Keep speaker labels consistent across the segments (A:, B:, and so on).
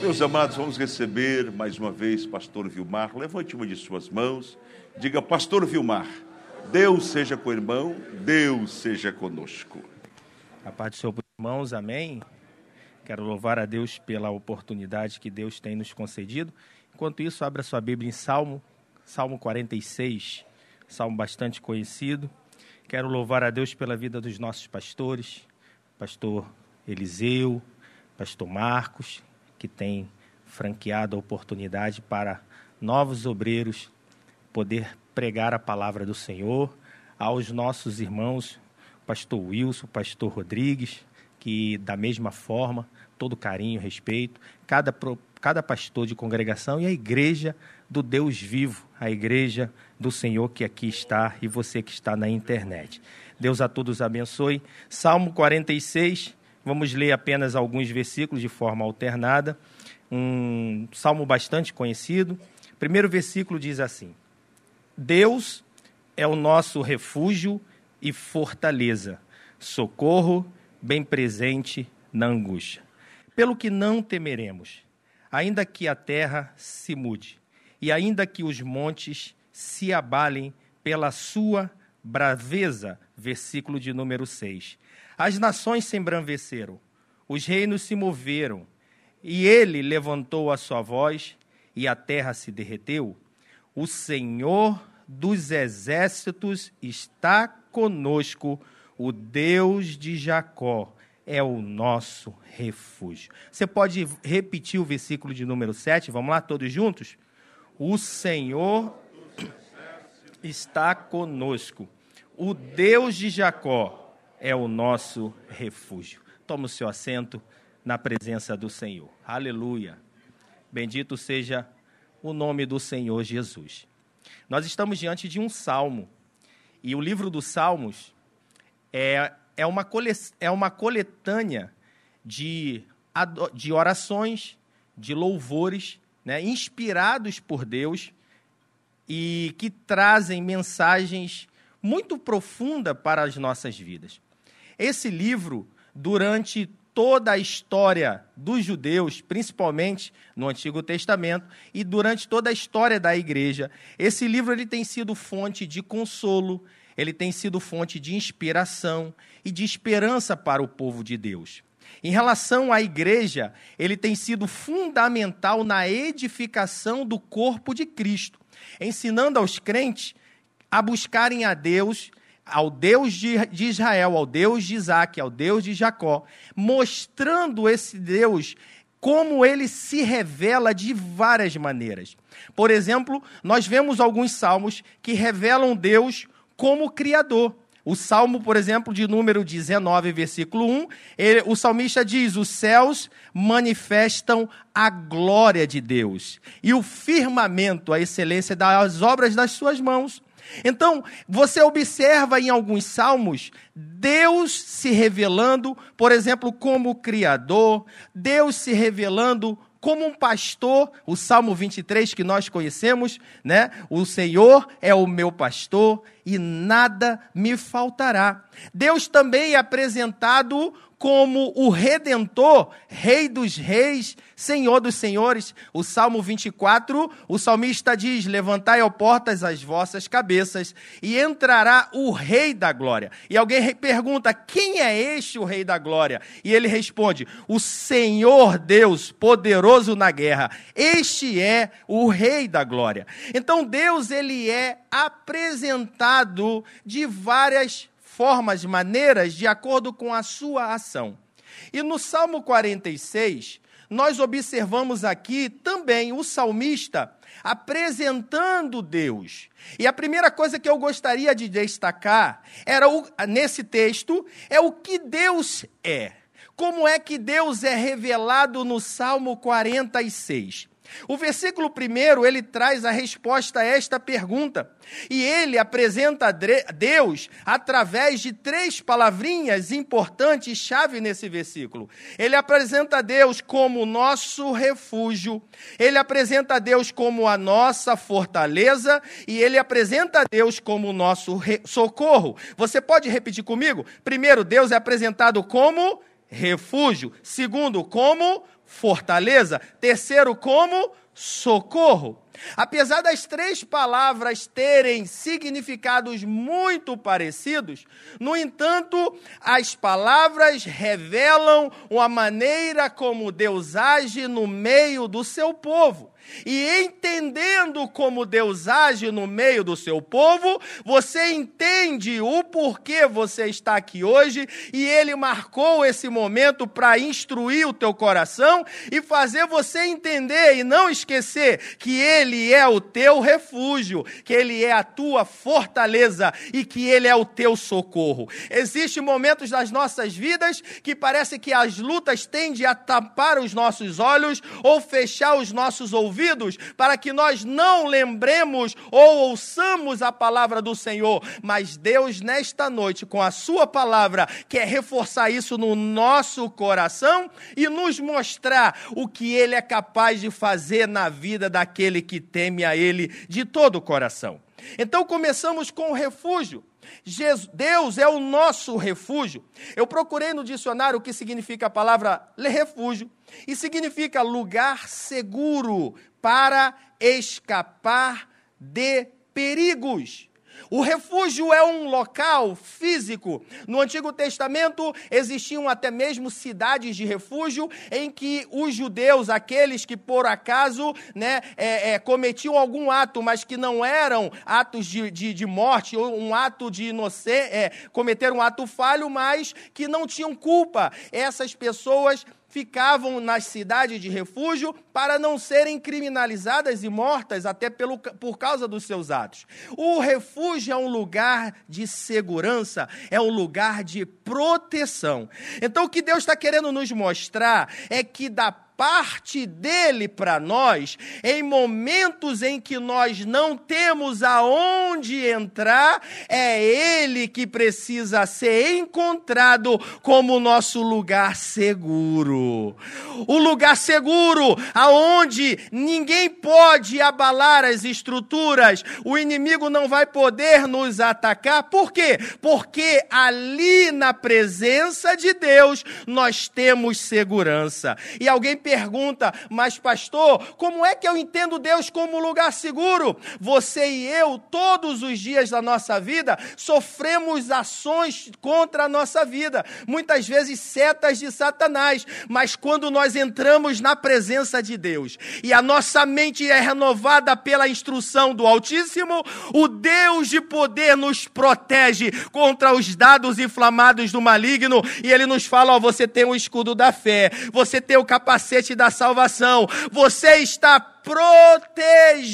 A: Meus amados, vamos receber mais uma vez Pastor Vilmar. Levante uma de suas mãos. Diga, Pastor Vilmar, Deus seja com o irmão, Deus seja conosco.
B: A paz do Senhor, irmãos, amém. Quero louvar a Deus pela oportunidade que Deus tem nos concedido. Enquanto isso, abra sua Bíblia em Salmo, Salmo 46, salmo bastante conhecido. Quero louvar a Deus pela vida dos nossos pastores, pastor Eliseu, pastor Marcos, que tem franqueado a oportunidade para novos obreiros poder pregar a palavra do Senhor, aos nossos irmãos, pastor Wilson, pastor Rodrigues, que da mesma forma, todo carinho, respeito, cada, cada pastor de congregação e a igreja do Deus vivo, a igreja do Senhor que aqui está e você que está na internet. Deus a todos abençoe. Salmo 46, vamos ler apenas alguns versículos de forma alternada. Um salmo bastante conhecido. Primeiro versículo diz assim: Deus é o nosso refúgio e fortaleza, socorro bem presente na angústia. Pelo que não temeremos, ainda que a terra se mude e ainda que os montes se abalem pela sua braveza. Versículo de número 6. As nações se embranveceram, os reinos se moveram, e ele levantou a sua voz, e a terra se derreteu. O Senhor dos exércitos está conosco, o Deus de Jacó é o nosso refúgio. Você pode repetir o versículo de número 7? Vamos lá, todos juntos? O Senhor está conosco. O Deus de Jacó é o nosso refúgio. Toma o seu assento na presença do Senhor. Aleluia. Bendito seja o nome do Senhor Jesus. Nós estamos diante de um salmo. E o livro dos Salmos é, é, uma, cole, é uma coletânea de, de orações, de louvores né, inspirados por Deus e que trazem mensagens muito profundas para as nossas vidas. Esse livro, durante toda a história dos judeus, principalmente no Antigo Testamento, e durante toda a história da igreja, esse livro ele tem sido fonte de consolo, ele tem sido fonte de inspiração e de esperança para o povo de Deus. Em relação à igreja, ele tem sido fundamental na edificação do corpo de Cristo, ensinando aos crentes a buscarem a Deus, ao Deus de, Israel, ao Deus de Isaac, ao Deus de Jacó, mostrando esse Deus como ele se revela de várias maneiras. Por exemplo, nós vemos alguns salmos que revelam Deus como Criador. O Salmo, por exemplo, de número 19, versículo 1, ele, o salmista diz: Os céus manifestam a glória de Deus, e o firmamento, a excelência das obras das suas mãos. Então, você observa em alguns salmos Deus se revelando, por exemplo, como Criador, Deus se revelando como um pastor, o Salmo 23 que nós conhecemos, né? O Senhor é o meu pastor e nada me faltará. Deus também é apresentado como o redentor, rei dos reis, senhor dos senhores. O Salmo 24, o salmista diz: "Levantai ao portas as vossas cabeças e entrará o rei da glória". E alguém pergunta: "Quem é este o rei da glória?" E ele responde: "O Senhor Deus, poderoso na guerra. Este é o rei da glória". Então Deus ele é apresentado de várias formas, maneiras, de acordo com a sua ação. E no Salmo 46, nós observamos aqui também o salmista apresentando Deus. E a primeira coisa que eu gostaria de destacar era o, nesse texto é o que Deus é. Como é que Deus é revelado no Salmo 46? O versículo primeiro, ele traz a resposta a esta pergunta. E ele apresenta Deus através de três palavrinhas importantes, chave nesse versículo. Ele apresenta Deus como nosso refúgio, ele apresenta Deus como a nossa fortaleza e ele apresenta Deus como nosso socorro. Você pode repetir comigo? Primeiro, Deus é apresentado como refúgio. Segundo, como fortaleza. Terceiro, como socorro. Apesar das três palavras terem significados muito parecidos, no entanto, as palavras revelam uma maneira como Deus age no meio do seu povo. E entendendo como Deus age no meio do seu povo, você entende o porquê você está aqui hoje e ele marcou esse momento para instruir o teu coração e fazer você entender e não esquecer que ele é o teu refúgio, que ele é a tua fortaleza e que ele é o teu socorro. Existem momentos das nossas vidas que parece que as lutas tendem a tapar os nossos olhos ou fechar os nossos ouvidos ouvidos para que nós não lembremos ou ouçamos a palavra do Senhor. Mas Deus, nesta noite, com a Sua palavra, quer reforçar isso no nosso coração e nos mostrar o que Ele é capaz de fazer na vida daquele que teme a Ele de todo o coração. Então começamos com o refúgio. Deus é o nosso refúgio. Eu procurei no dicionário o que significa a palavra refúgio e significa lugar seguro para escapar de perigos. O refúgio é um local físico. No Antigo Testamento existiam até mesmo cidades de refúgio em que os judeus, aqueles que por acaso né, é, é, cometiam algum ato, mas que não eram atos de, de, de morte ou um ato de inocência, é, cometer um ato falho, mas que não tinham culpa. Essas pessoas ficavam nas cidades de refúgio para não serem criminalizadas e mortas até pelo, por causa dos seus atos. O refúgio é um lugar de segurança, é um lugar de proteção. Então, o que Deus está querendo nos mostrar é que da parte dele para nós, em momentos em que nós não temos aonde entrar, é ele que precisa ser encontrado como nosso lugar seguro. O lugar seguro aonde ninguém pode abalar as estruturas, o inimigo não vai poder nos atacar. Por quê? Porque ali na presença de Deus nós temos segurança. E alguém pergunta, mas pastor, como é que eu entendo Deus como lugar seguro? Você e eu, todos os dias da nossa vida, sofremos ações contra a nossa vida, muitas vezes setas de Satanás, mas quando nós entramos na presença de Deus e a nossa mente é renovada pela instrução do Altíssimo, o Deus de poder nos protege contra os dados inflamados do maligno e ele nos fala: ó, você tem o escudo da fé, você tem o capacete da salvação. Você está protegido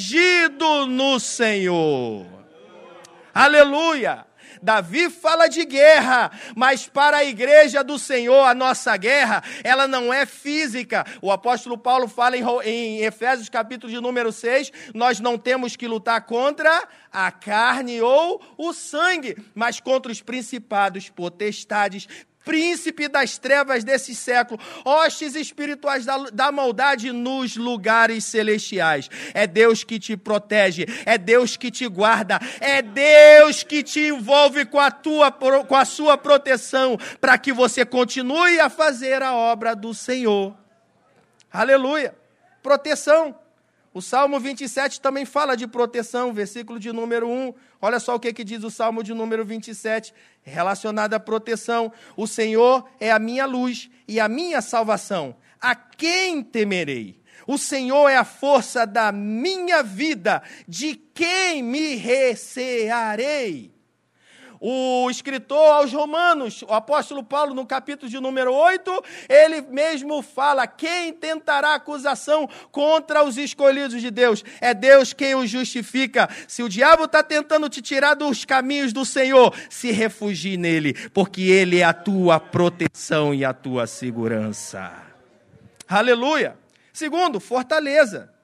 B: no Senhor. Aleluia! Davi fala de guerra, mas para a igreja do Senhor, a nossa guerra, ela não é física. O apóstolo Paulo fala em, em Efésios, capítulo de número 6, nós não temos que lutar contra a carne ou o sangue, mas contra os principados, potestades, príncipe das trevas desse século, hostes espirituais da, da maldade nos lugares celestiais. É Deus que te protege, é Deus que te guarda, é Deus que te envolve com a, tua, com a sua proteção, para que você continue a fazer a obra do Senhor. Aleluia! Proteção. O Salmo 27 também fala de proteção, versículo de número 1. Olha só o que, que diz o Salmo de número 27, relacionado à proteção. O Senhor é a minha luz e a minha salvação. A quem temerei? O Senhor é a força da minha vida. De quem me recearei? O escritor aos Romanos, o apóstolo Paulo, no capítulo de número 8, ele mesmo fala: quem tentará acusação contra os escolhidos de Deus? É Deus quem os justifica. Se o diabo está tentando te tirar dos caminhos do Senhor, se refugie nele, porque ele é a tua proteção e a tua segurança. Aleluia. Segundo, fortaleza.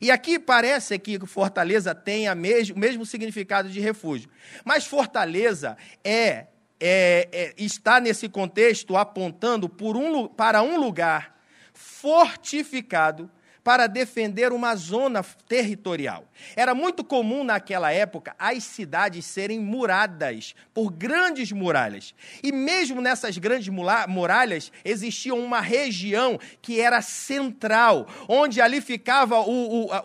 B: E aqui parece que fortaleza tem o mesmo, significado de refúgio. Mas fortaleza é, é, é está nesse contexto apontando um, para um lugar fortificado para defender uma zona territorial. Era muito comum naquela época as cidades serem muradas por grandes muralhas. E mesmo nessas grandes muralhas existia uma região que era central, onde ali ficavam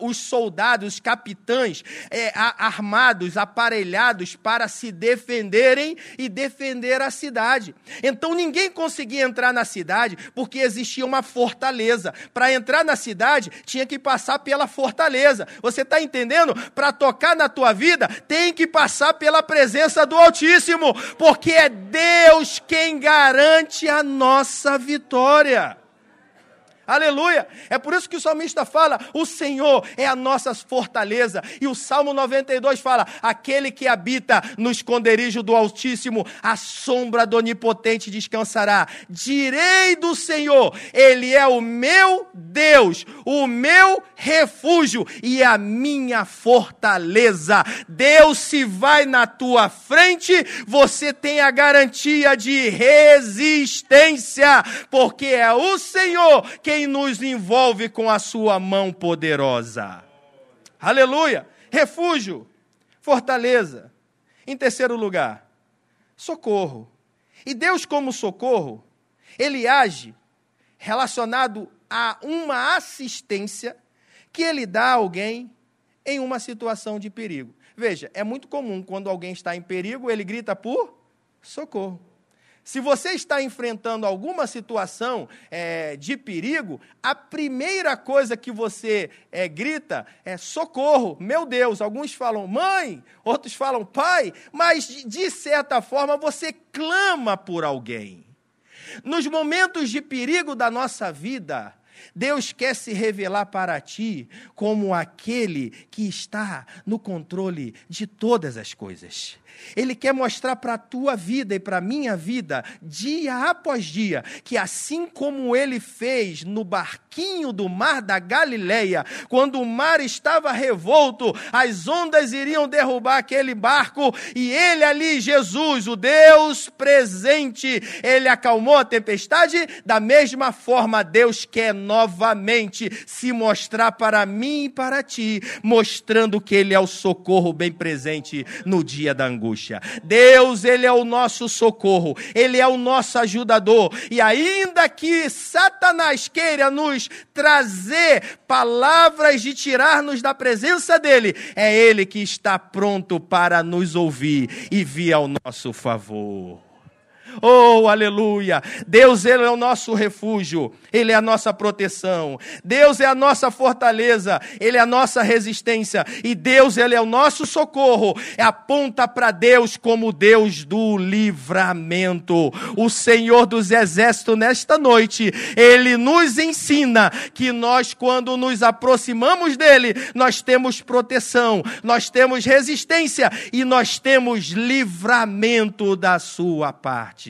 B: os soldados, os capitães é, armados, aparelhados para se defenderem e defender a cidade. Então ninguém conseguia entrar na cidade porque existia uma fortaleza. Para entrar na cidade tinha que passar pela fortaleza. Você está entendendo? Para tocar na tua vida, tem que passar pela presença do Altíssimo, porque é Deus quem garante a nossa vitória. Aleluia! É por isso que o salmista fala: o Senhor é a nossa fortaleza. E o Salmo 92 fala: aquele que habita no esconderijo do Altíssimo, a sombra do Onipotente descansará. Direi do Senhor: Ele é o meu Deus, o meu refúgio e a minha fortaleza. Deus se vai na tua frente, você tem a garantia de resistência, porque é o Senhor quem nos envolve com a sua mão poderosa. Aleluia! Refúgio, fortaleza. Em terceiro lugar, socorro. E Deus, como socorro, ele age relacionado a uma assistência que ele dá a alguém em uma situação de perigo. Veja, é muito comum quando alguém está em perigo, ele grita por socorro. Se você está enfrentando alguma situação é, de perigo, a primeira coisa que você é, grita é socorro, meu Deus. Alguns falam mãe, outros falam pai, mas de certa forma você clama por alguém. Nos momentos de perigo da nossa vida, Deus quer se revelar para ti como aquele que está no controle de todas as coisas. Ele quer mostrar para a tua vida e para a minha vida, dia após dia, que assim como ele fez no barquinho do mar da Galileia, quando o mar estava revolto, as ondas iriam derrubar aquele barco e ele ali, Jesus, o Deus presente, ele acalmou a tempestade. Da mesma forma, Deus quer novamente se mostrar para mim e para ti, mostrando que ele é o socorro bem presente no dia da angústia angústia. Deus, Ele é o nosso socorro, Ele é o nosso ajudador. E ainda que Satanás queira nos trazer palavras de tirar-nos da presença dEle, é Ele que está pronto para nos ouvir e vir ao nosso favor. Oh, aleluia! Deus, Ele é o nosso refúgio, Ele é a nossa proteção. Deus é a nossa fortaleza, Ele é a nossa resistência. E Deus, Ele é o nosso socorro. Aponta para Deus como Deus do livramento. O Senhor dos Exércitos, nesta noite, Ele nos ensina que nós, quando nos aproximamos dEle, nós temos proteção, nós temos resistência e nós temos livramento da Sua parte.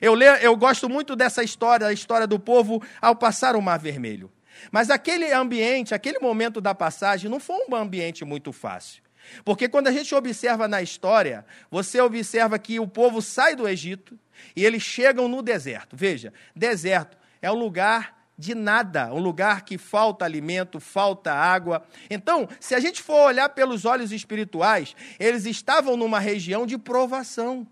B: Eu, eu gosto muito dessa história, a história do povo ao passar o Mar Vermelho. Mas aquele ambiente, aquele momento da passagem, não foi um ambiente muito fácil. Porque quando a gente observa na história, você observa que o povo sai do Egito e eles chegam no deserto. Veja, deserto é um lugar de nada, um lugar que falta alimento, falta água. Então, se a gente for olhar pelos olhos espirituais, eles estavam numa região de provação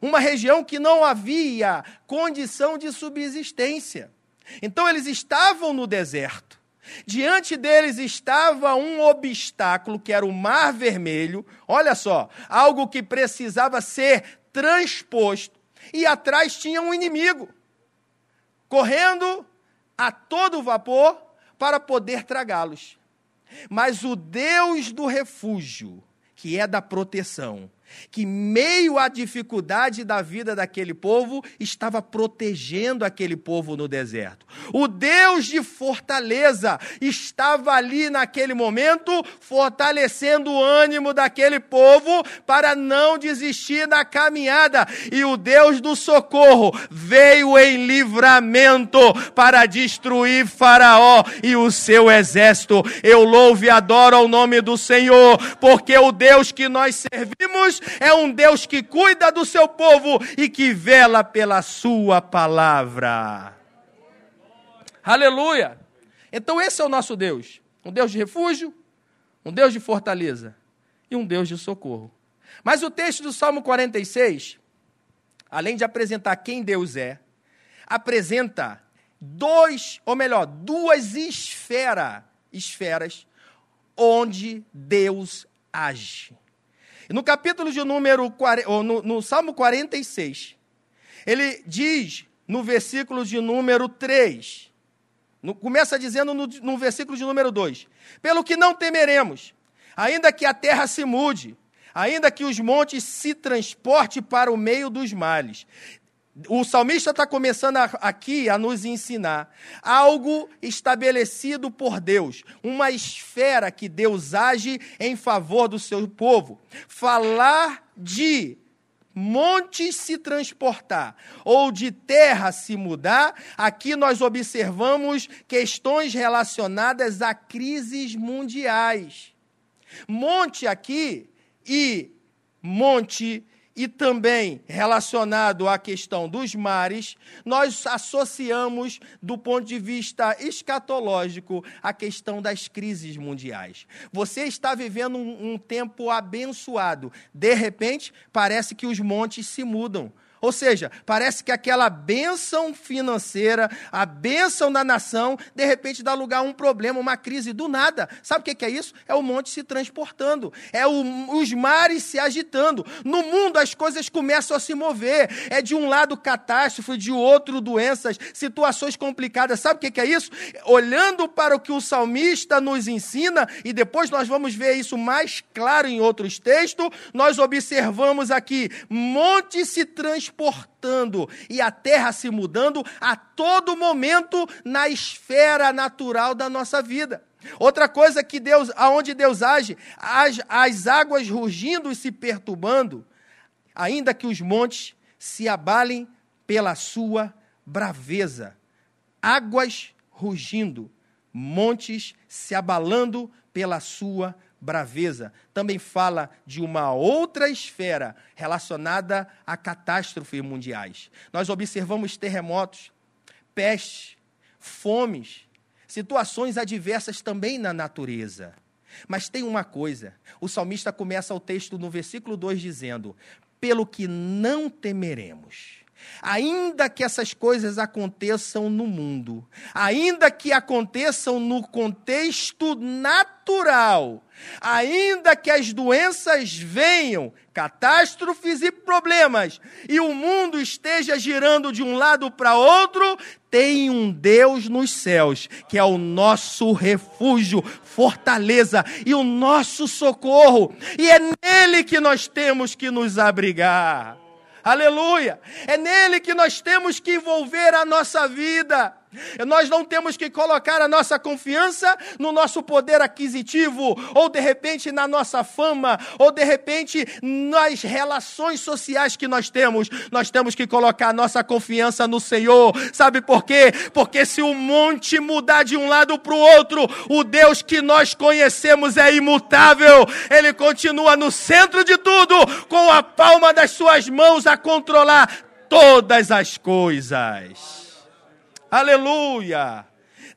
B: uma região que não havia condição de subsistência. Então eles estavam no deserto. Diante deles estava um obstáculo, que era o Mar Vermelho. Olha só, algo que precisava ser transposto. E atrás tinha um inimigo, correndo a todo vapor para poder tragá-los. Mas o Deus do refúgio, que é da proteção, que, meio à dificuldade da vida daquele povo, estava protegendo aquele povo no deserto. O Deus de fortaleza estava ali naquele momento, fortalecendo o ânimo daquele povo para não desistir da caminhada. E o Deus do socorro veio em livramento para destruir Faraó e o seu exército. Eu louvo e adoro ao nome do Senhor, porque o Deus que nós servimos é um Deus que cuida do seu povo e que vela pela sua palavra. Aleluia! Então, esse é o nosso Deus: um Deus de refúgio, um Deus de fortaleza e um Deus de socorro. Mas o texto do Salmo 46, além de apresentar quem Deus é, apresenta dois, ou melhor, duas esfera, esferas onde Deus age. No capítulo de número, ou no, no Salmo 46, ele diz no versículo de número 3, no, começa dizendo no, no versículo de número 2: Pelo que não temeremos, ainda que a terra se mude, ainda que os montes se transporte para o meio dos males. O salmista está começando aqui a nos ensinar algo estabelecido por Deus, uma esfera que Deus age em favor do seu povo. Falar de montes se transportar ou de terra se mudar, aqui nós observamos questões relacionadas a crises mundiais. Monte aqui e monte e também relacionado à questão dos mares, nós associamos, do ponto de vista escatológico, a questão das crises mundiais. Você está vivendo um, um tempo abençoado. De repente, parece que os montes se mudam. Ou seja, parece que aquela bênção financeira, a bênção da nação, de repente dá lugar a um problema, uma crise do nada. Sabe o que é isso? É o monte se transportando, é o, os mares se agitando. No mundo as coisas começam a se mover. É de um lado catástrofe, de outro doenças, situações complicadas. Sabe o que é isso? Olhando para o que o salmista nos ensina, e depois nós vamos ver isso mais claro em outros textos, nós observamos aqui: monte se transportando transportando e a terra se mudando a todo momento na esfera natural da nossa vida. Outra coisa que Deus, aonde Deus age, as, as águas rugindo e se perturbando, ainda que os montes se abalem pela sua braveza. Águas rugindo, montes se abalando pela sua braveza, também fala de uma outra esfera relacionada a catástrofes mundiais. Nós observamos terremotos, pestes, fomes, situações adversas também na natureza. Mas tem uma coisa: o salmista começa o texto no versículo 2 dizendo: Pelo que não temeremos Ainda que essas coisas aconteçam no mundo, ainda que aconteçam no contexto natural, ainda que as doenças venham, catástrofes e problemas, e o mundo esteja girando de um lado para outro, tem um Deus nos céus, que é o nosso refúgio, fortaleza e o nosso socorro, e é nele que nós temos que nos abrigar. Aleluia! É nele que nós temos que envolver a nossa vida. Nós não temos que colocar a nossa confiança no nosso poder aquisitivo, ou de repente na nossa fama, ou de repente nas relações sociais que nós temos. Nós temos que colocar a nossa confiança no Senhor. Sabe por quê? Porque se o monte mudar de um lado para o outro, o Deus que nós conhecemos é imutável. Ele continua no centro de tudo, com a palma das suas mãos a controlar todas as coisas. Aleluia!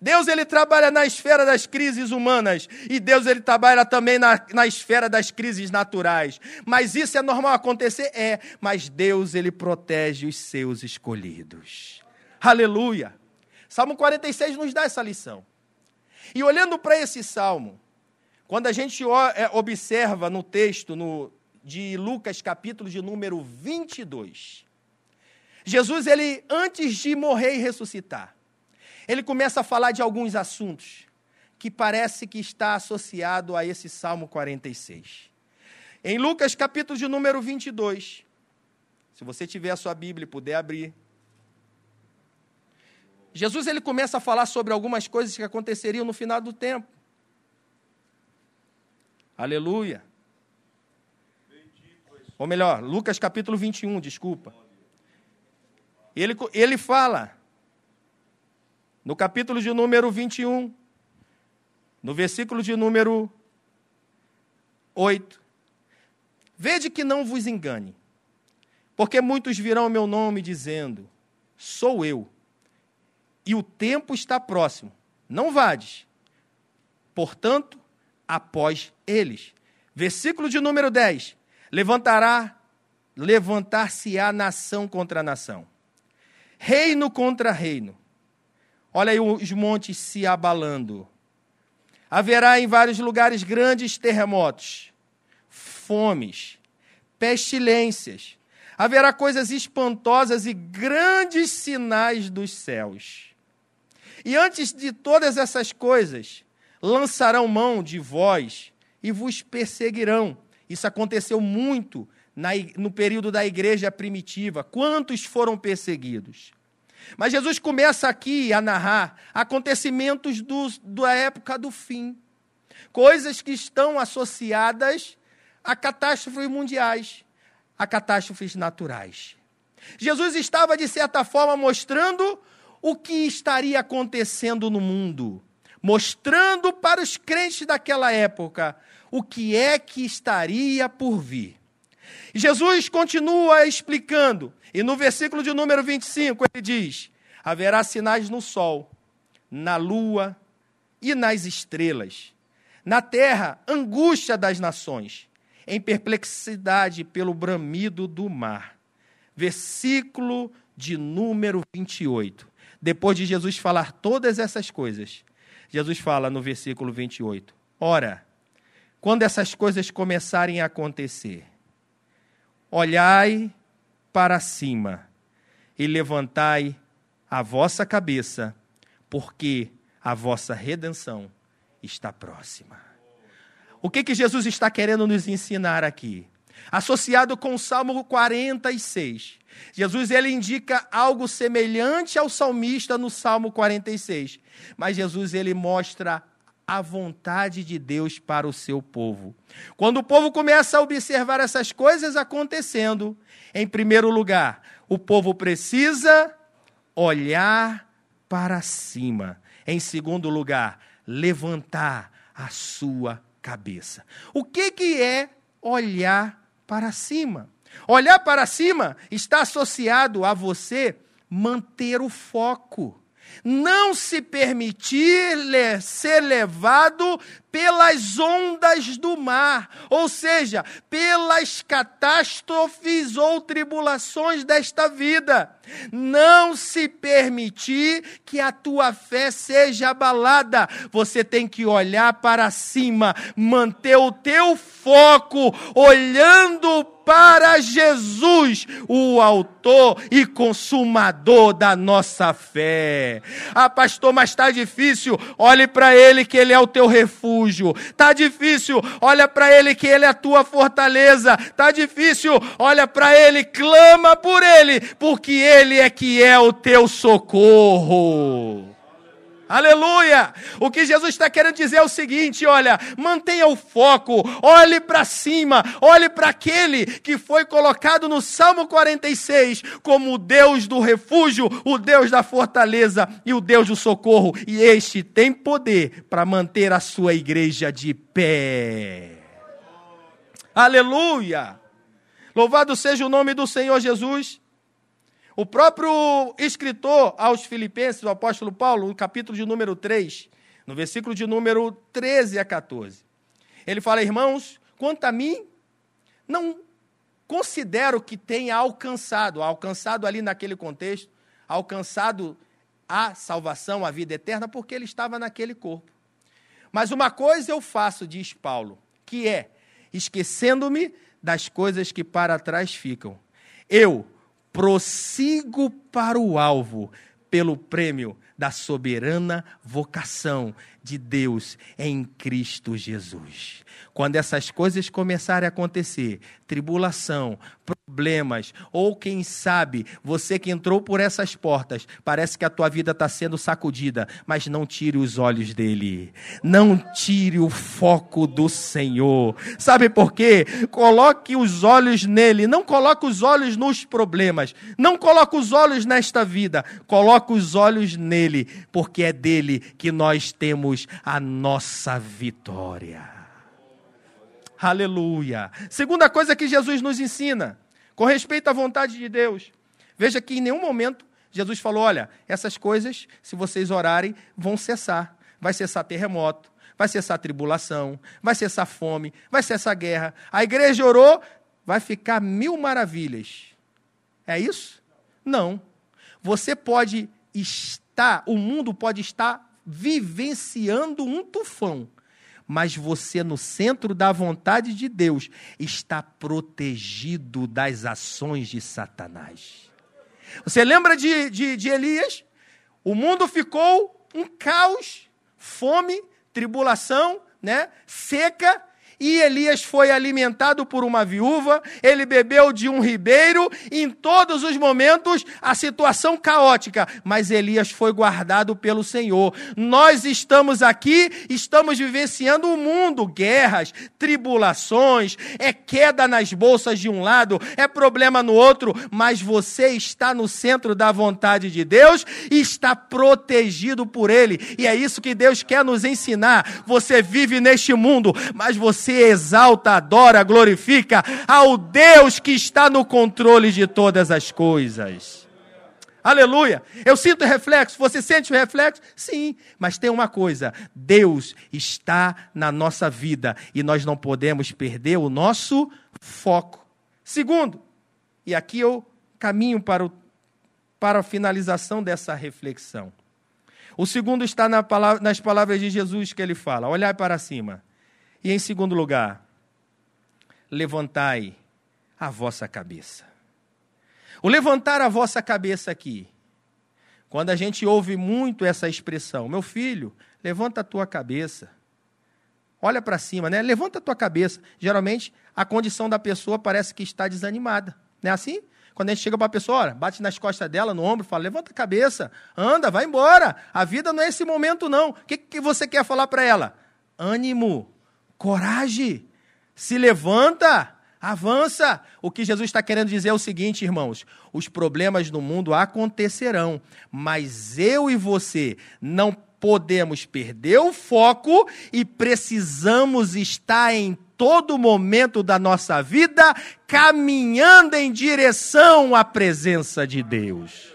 B: Deus ele trabalha na esfera das crises humanas e Deus ele trabalha também na, na esfera das crises naturais. Mas isso é normal acontecer? É, mas Deus ele protege os seus escolhidos. Aleluia! Salmo 46 nos dá essa lição. E olhando para esse salmo, quando a gente é, observa no texto no, de Lucas, capítulo de número 22, Jesus, ele, antes de morrer e ressuscitar, ele começa a falar de alguns assuntos que parece que está associado a esse Salmo 46. Em Lucas, capítulo de número 22, se você tiver a sua Bíblia e puder abrir, Jesus ele começa a falar sobre algumas coisas que aconteceriam no final do tempo. Aleluia. Ou melhor, Lucas capítulo 21, desculpa. Ele, ele fala, no capítulo de número 21, no versículo de número 8: Vede que não vos engane, porque muitos virão ao meu nome dizendo: Sou eu, e o tempo está próximo. não vades. Portanto, após eles. Versículo de número 10. Levantará, levantar-se-á nação contra nação, reino contra reino. Olha aí os montes se abalando. Haverá em vários lugares grandes terremotos, fomes, pestilências. Haverá coisas espantosas e grandes sinais dos céus. E antes de todas essas coisas, lançarão mão de vós e vos perseguirão. Isso aconteceu muito na, no período da igreja primitiva. Quantos foram perseguidos? Mas Jesus começa aqui a narrar acontecimentos do, da época do fim, coisas que estão associadas a catástrofes mundiais, a catástrofes naturais. Jesus estava, de certa forma, mostrando o que estaria acontecendo no mundo, mostrando para os crentes daquela época o que é que estaria por vir. Jesus continua explicando, e no versículo de número 25 ele diz: Haverá sinais no sol, na lua e nas estrelas. Na terra, angústia das nações, em perplexidade pelo bramido do mar. Versículo de número 28. Depois de Jesus falar todas essas coisas, Jesus fala no versículo 28. Ora, quando essas coisas começarem a acontecer, olhai para cima e levantai a vossa cabeça, porque a vossa redenção está próxima. O que, que Jesus está querendo nos ensinar aqui? Associado com o Salmo 46. Jesus ele indica algo semelhante ao salmista no Salmo 46, mas Jesus ele mostra a vontade de Deus para o seu povo. Quando o povo começa a observar essas coisas acontecendo, em primeiro lugar, o povo precisa olhar para cima. Em segundo lugar, levantar a sua cabeça. O que, que é olhar para cima? Olhar para cima está associado a você manter o foco não se permitir ser levado pelas ondas do mar, ou seja, pelas catástrofes ou tribulações desta vida. Não se permitir que a tua fé seja abalada. Você tem que olhar para cima, manter o teu foco olhando para Jesus, o autor e consumador da nossa fé. Ah, pastor, mas está difícil. Olhe para ele que ele é o teu refúgio. Está difícil. Olha para ele que ele é a tua fortaleza. Está difícil. Olha para ele, clama por ele, porque ele é que é o teu socorro. Aleluia! O que Jesus está querendo dizer é o seguinte: olha, mantenha o foco, olhe para cima, olhe para aquele que foi colocado no Salmo 46 como o Deus do refúgio, o Deus da fortaleza e o Deus do socorro. E este tem poder para manter a sua igreja de pé. Aleluia! Louvado seja o nome do Senhor Jesus. O próprio escritor aos Filipenses, o apóstolo Paulo, no capítulo de número 3, no versículo de número 13 a 14, ele fala: Irmãos, quanto a mim, não considero que tenha alcançado, alcançado ali naquele contexto, alcançado a salvação, a vida eterna, porque ele estava naquele corpo. Mas uma coisa eu faço, diz Paulo, que é, esquecendo-me das coisas que para trás ficam, eu prossigo para o alvo pelo prêmio da soberana vocação de Deus em Cristo Jesus. Quando essas coisas começarem a acontecer, tribulação, problemas, ou quem sabe, você que entrou por essas portas, parece que a tua vida está sendo sacudida, mas não tire os olhos dele, não tire o foco do Senhor. Sabe por quê? Coloque os olhos nele, não coloque os olhos nos problemas, não coloque os olhos nesta vida, coloque os olhos nele, porque é dele que nós temos a nossa vitória. Aleluia. Segunda coisa que Jesus nos ensina, com respeito à vontade de Deus. Veja que em nenhum momento Jesus falou: olha, essas coisas, se vocês orarem, vão cessar. vai cessar terremoto, vai cessar tribulação, vai cessar fome, vai cessar guerra. A igreja orou, vai ficar mil maravilhas. É isso? Não. Você pode estar, o mundo pode estar vivenciando um tufão, mas você, no centro da vontade de Deus, está protegido das ações de Satanás. Você lembra de, de, de Elias? O mundo ficou um caos, fome, tribulação, né? seca, e Elias foi alimentado por uma viúva, ele bebeu de um ribeiro, em todos os momentos a situação caótica, mas Elias foi guardado pelo Senhor. Nós estamos aqui, estamos vivenciando o um mundo, guerras, tribulações, é queda nas bolsas de um lado, é problema no outro, mas você está no centro da vontade de Deus e está protegido por ele. E é isso que Deus quer nos ensinar. Você vive neste mundo, mas você exalta, adora, glorifica ao Deus que está no controle de todas as coisas. Aleluia. Eu sinto reflexo. Você sente o reflexo? Sim. Mas tem uma coisa: Deus está na nossa vida e nós não podemos perder o nosso foco. Segundo, e aqui eu caminho para, o, para a finalização dessa reflexão. O segundo está na palavra, nas palavras de Jesus que ele fala: olhar para cima. E em segundo lugar, levantai a vossa cabeça. O levantar a vossa cabeça aqui, quando a gente ouve muito essa expressão, meu filho, levanta a tua cabeça. Olha para cima, né? Levanta a tua cabeça. Geralmente, a condição da pessoa parece que está desanimada. Não é assim? Quando a gente chega para a pessoa, olha, bate nas costas dela, no ombro, fala: levanta a cabeça, anda, vai embora. A vida não é esse momento, não. O que, que você quer falar para ela? Ânimo, coragem, se levanta, avança. O que Jesus está querendo dizer é o seguinte, irmãos: os problemas no mundo acontecerão, mas eu e você não podemos perder o foco e precisamos estar em todo momento da nossa vida caminhando em direção à presença de Deus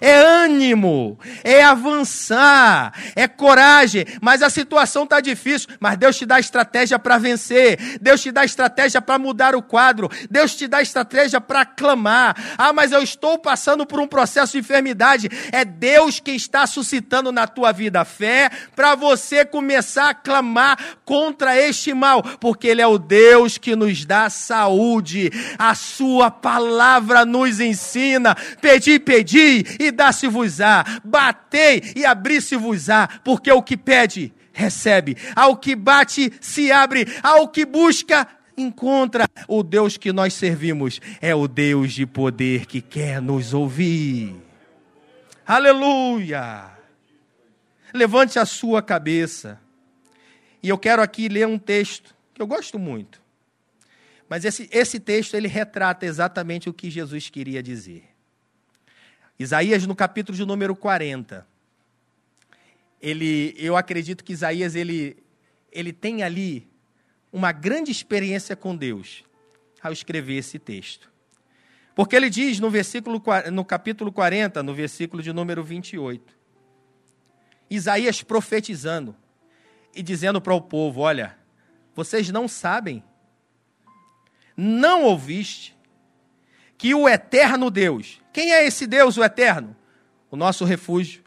B: é ânimo, é avançar, é coragem. Mas a situação está difícil, mas Deus te dá estratégia para vencer, Deus te dá estratégia para mudar o quadro, Deus te dá estratégia para clamar. Ah, mas eu estou passando por um processo de enfermidade. É Deus quem está suscitando na tua vida fé para você começar a clamar contra este mal, porque Ele é o Deus que nos dá saúde. A Sua palavra nos ensina: pedi, pedi e dá-se-vos-á, batei e abri-se-vos-á, porque o que pede, recebe, ao que bate, se abre, ao que busca, encontra. O Deus que nós servimos é o Deus de poder que quer nos ouvir. Aleluia! Levante a sua cabeça. E eu quero aqui ler um texto que eu gosto muito. Mas esse, esse texto ele retrata exatamente o que Jesus queria dizer. Isaías, no capítulo de número 40, ele, eu acredito que Isaías ele, ele tem ali uma grande experiência com Deus ao escrever esse texto. Porque ele diz no versículo no capítulo 40, no versículo de número 28, Isaías profetizando e dizendo para o povo: Olha, vocês não sabem, não ouviste, que o eterno Deus, quem é esse Deus, o eterno? O nosso refúgio,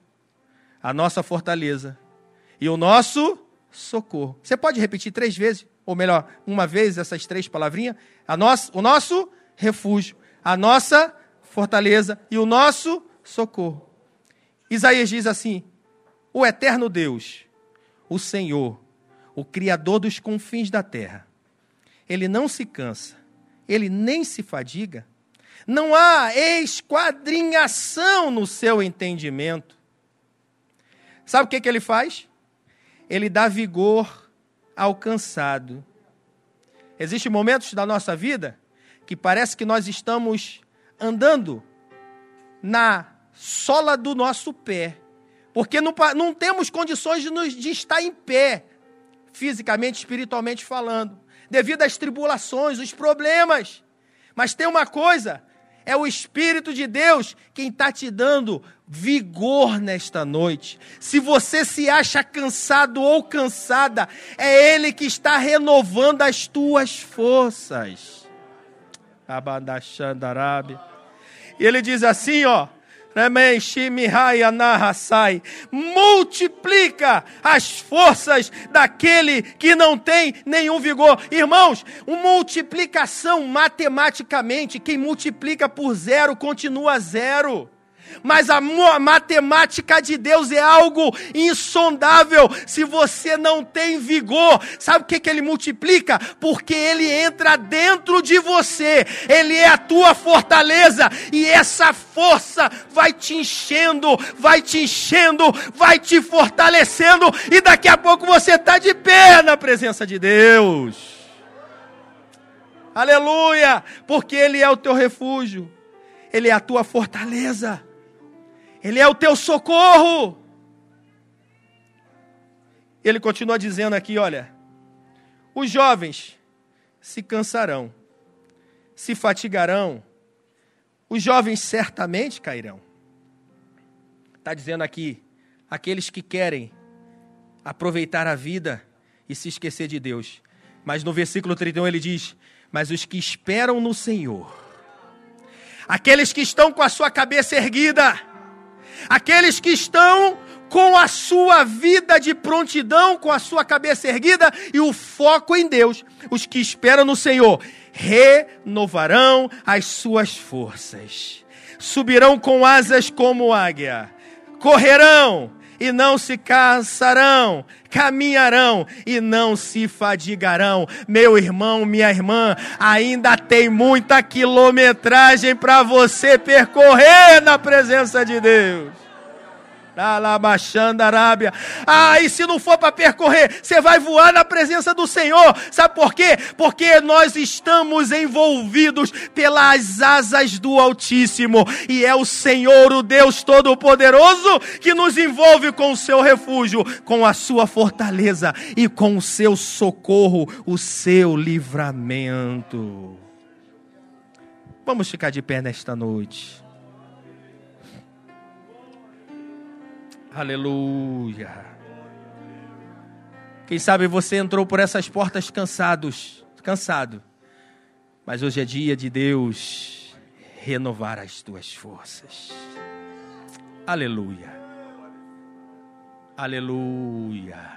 B: a nossa fortaleza e o nosso socorro. Você pode repetir três vezes, ou melhor, uma vez essas três palavrinhas? A nosso, o nosso refúgio, a nossa fortaleza e o nosso socorro. Isaías diz assim: O eterno Deus, o Senhor, o Criador dos confins da terra, ele não se cansa, ele nem se fadiga não há esquadrinhação no seu entendimento. Sabe o que, que ele faz? Ele dá vigor ao cansado. Existem momentos da nossa vida que parece que nós estamos andando na sola do nosso pé, porque não, não temos condições de, nos, de estar em pé, fisicamente, espiritualmente falando, devido às tribulações, os problemas. Mas tem uma coisa É o Espírito de Deus quem está te dando vigor nesta noite. Se você se acha cansado ou cansada, é Ele que está renovando as tuas forças. E ele diz assim, ó. Multiplica as forças daquele que não tem nenhum vigor. Irmãos, uma multiplicação matematicamente, quem multiplica por zero continua zero mas a matemática de Deus é algo insondável. Se você não tem vigor, sabe o que, que ele multiplica? Porque ele entra dentro de você, ele é a tua fortaleza, e essa força vai te enchendo, vai te enchendo, vai te fortalecendo, e daqui a pouco você está de pé na presença de Deus. Aleluia! Porque Ele é o teu refúgio, Ele é a tua fortaleza. Ele é o teu socorro. Ele continua dizendo aqui: olha, os jovens se cansarão, se fatigarão, os jovens certamente cairão. Está dizendo aqui, aqueles que querem aproveitar a vida e se esquecer de Deus. Mas no versículo 31 ele diz: Mas os que esperam no Senhor, aqueles que estão com a sua cabeça erguida, Aqueles que estão com a sua vida de prontidão, com a sua cabeça erguida e o foco em Deus, os que esperam no Senhor, renovarão as suas forças, subirão com asas como águia, correrão e não se cansarão, caminharão e não se fadigarão. Meu irmão, minha irmã, ainda tem muita quilometragem para você percorrer na presença de Deus. Alabachando Arábia. Ah, e se não for para percorrer, você vai voar na presença do Senhor. Sabe por quê? Porque nós estamos envolvidos pelas asas do Altíssimo. E é o Senhor, o Deus Todo-Poderoso, que nos envolve com o seu refúgio, com a sua fortaleza e com o seu socorro, o seu livramento. Vamos ficar de pé nesta noite. Aleluia. Quem sabe você entrou por essas portas cansados, cansado. Mas hoje é dia de Deus renovar as tuas forças. Aleluia. Aleluia.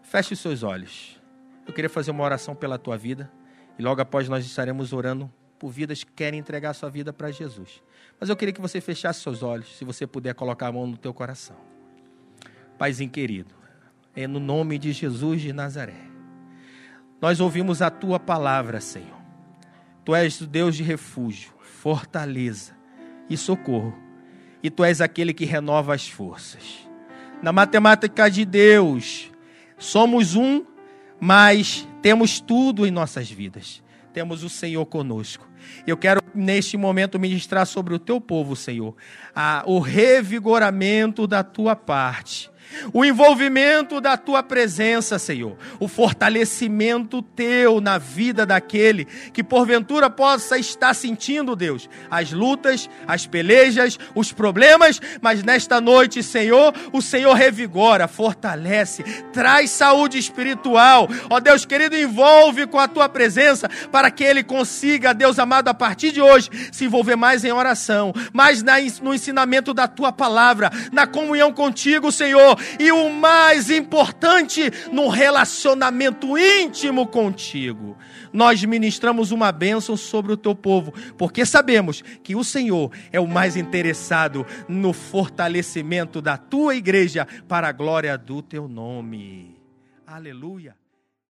B: Feche os seus olhos. Eu queria fazer uma oração pela tua vida. E logo após nós estaremos orando por vidas que querem entregar a sua vida para Jesus. Mas eu queria que você fechasse seus olhos, se você puder colocar a mão no teu coração. Paizinho querido, é no nome de Jesus de Nazaré. Nós ouvimos a tua palavra, Senhor. Tu és o Deus de refúgio, fortaleza e socorro. E tu és aquele que renova as forças. Na matemática de Deus, somos um, mas temos tudo em nossas vidas. Temos o Senhor conosco. Eu quero, neste momento, ministrar sobre o teu povo, Senhor, a, o revigoramento da tua parte o envolvimento da tua presença, Senhor, o fortalecimento teu na vida daquele que porventura possa estar sentindo, Deus, as lutas, as pelejas, os problemas, mas nesta noite, Senhor, o Senhor revigora, fortalece, traz saúde espiritual. Ó Deus querido, envolve com a tua presença para que ele consiga, Deus amado, a partir de hoje se envolver mais em oração, mais no ensinamento da tua palavra, na comunhão contigo, E o mais importante, no relacionamento íntimo contigo. Nós ministramos uma bênção sobre o teu povo, porque sabemos que o Senhor é o mais interessado no fortalecimento da tua igreja para a glória do teu nome. Aleluia.